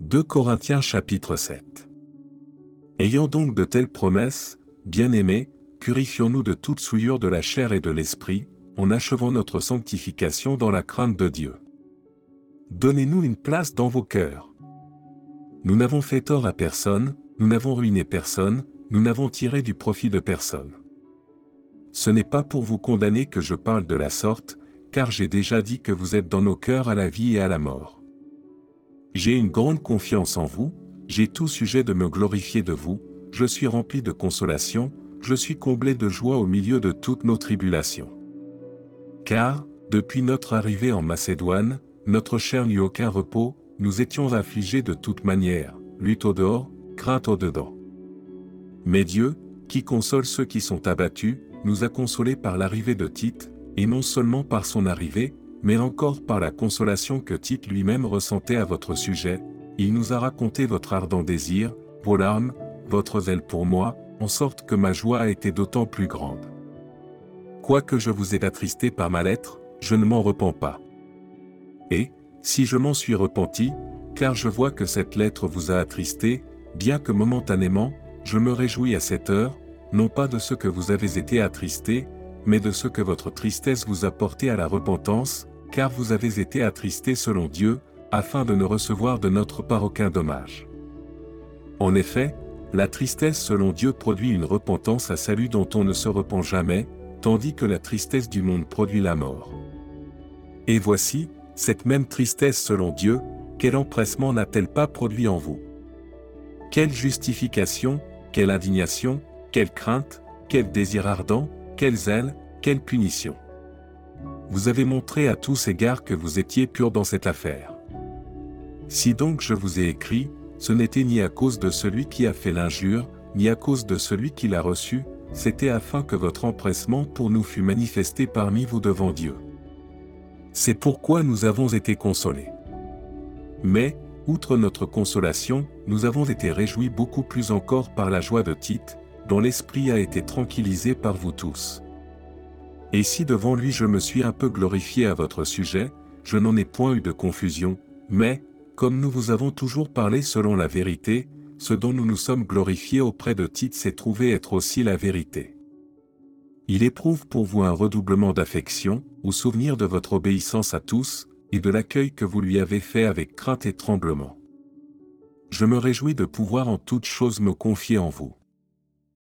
2 Corinthiens chapitre 7 Ayant donc de telles promesses, bien-aimés, purifions-nous de toute souillure de la chair et de l'esprit, en achevant notre sanctification dans la crainte de Dieu. Donnez-nous une place dans vos cœurs. Nous n'avons fait tort à personne, nous n'avons ruiné personne, nous n'avons tiré du profit de personne. Ce n'est pas pour vous condamner que je parle de la sorte, car j'ai déjà dit que vous êtes dans nos cœurs à la vie et à la mort. J'ai une grande confiance en vous, j'ai tout sujet de me glorifier de vous, je suis rempli de consolation, je suis comblé de joie au milieu de toutes nos tribulations. Car, depuis notre arrivée en Macédoine, notre chair n'eut aucun repos, nous étions affligés de toute manière, lutte au dehors, crainte au dedans. Mais Dieu, qui console ceux qui sont abattus, nous a consolés par l'arrivée de Tite, et non seulement par son arrivée, mais encore par la consolation que Tite lui-même ressentait à votre sujet, il nous a raconté votre ardent désir, vos larmes, votre zèle pour moi, en sorte que ma joie a été d'autant plus grande. Quoique je vous ai attristé par ma lettre, je ne m'en repens pas. Et, si je m'en suis repenti, car je vois que cette lettre vous a attristé, bien que momentanément, je me réjouis à cette heure, non pas de ce que vous avez été attristé, mais de ce que votre tristesse vous a porté à la repentance, car vous avez été attristés selon Dieu, afin de ne recevoir de notre part aucun dommage. En effet, la tristesse selon Dieu produit une repentance à salut dont on ne se repent jamais, tandis que la tristesse du monde produit la mort. Et voici, cette même tristesse selon Dieu, quel empressement n'a-t-elle pas produit en vous? Quelle justification, quelle indignation, quelle crainte, quel désir ardent, quel zèle, quelle punition vous avez montré à tous égards que vous étiez pur dans cette affaire. Si donc je vous ai écrit, ce n'était ni à cause de celui qui a fait l'injure, ni à cause de celui qui l'a reçu, c'était afin que votre empressement pour nous fût manifesté parmi vous devant Dieu. C'est pourquoi nous avons été consolés. Mais, outre notre consolation, nous avons été réjouis beaucoup plus encore par la joie de Tite, dont l'esprit a été tranquillisé par vous tous. Et si devant lui je me suis un peu glorifié à votre sujet, je n'en ai point eu de confusion, mais, comme nous vous avons toujours parlé selon la vérité, ce dont nous nous sommes glorifiés auprès de Tite s'est trouvé être aussi la vérité. Il éprouve pour vous un redoublement d'affection, ou souvenir de votre obéissance à tous, et de l'accueil que vous lui avez fait avec crainte et tremblement. Je me réjouis de pouvoir en toutes choses me confier en vous.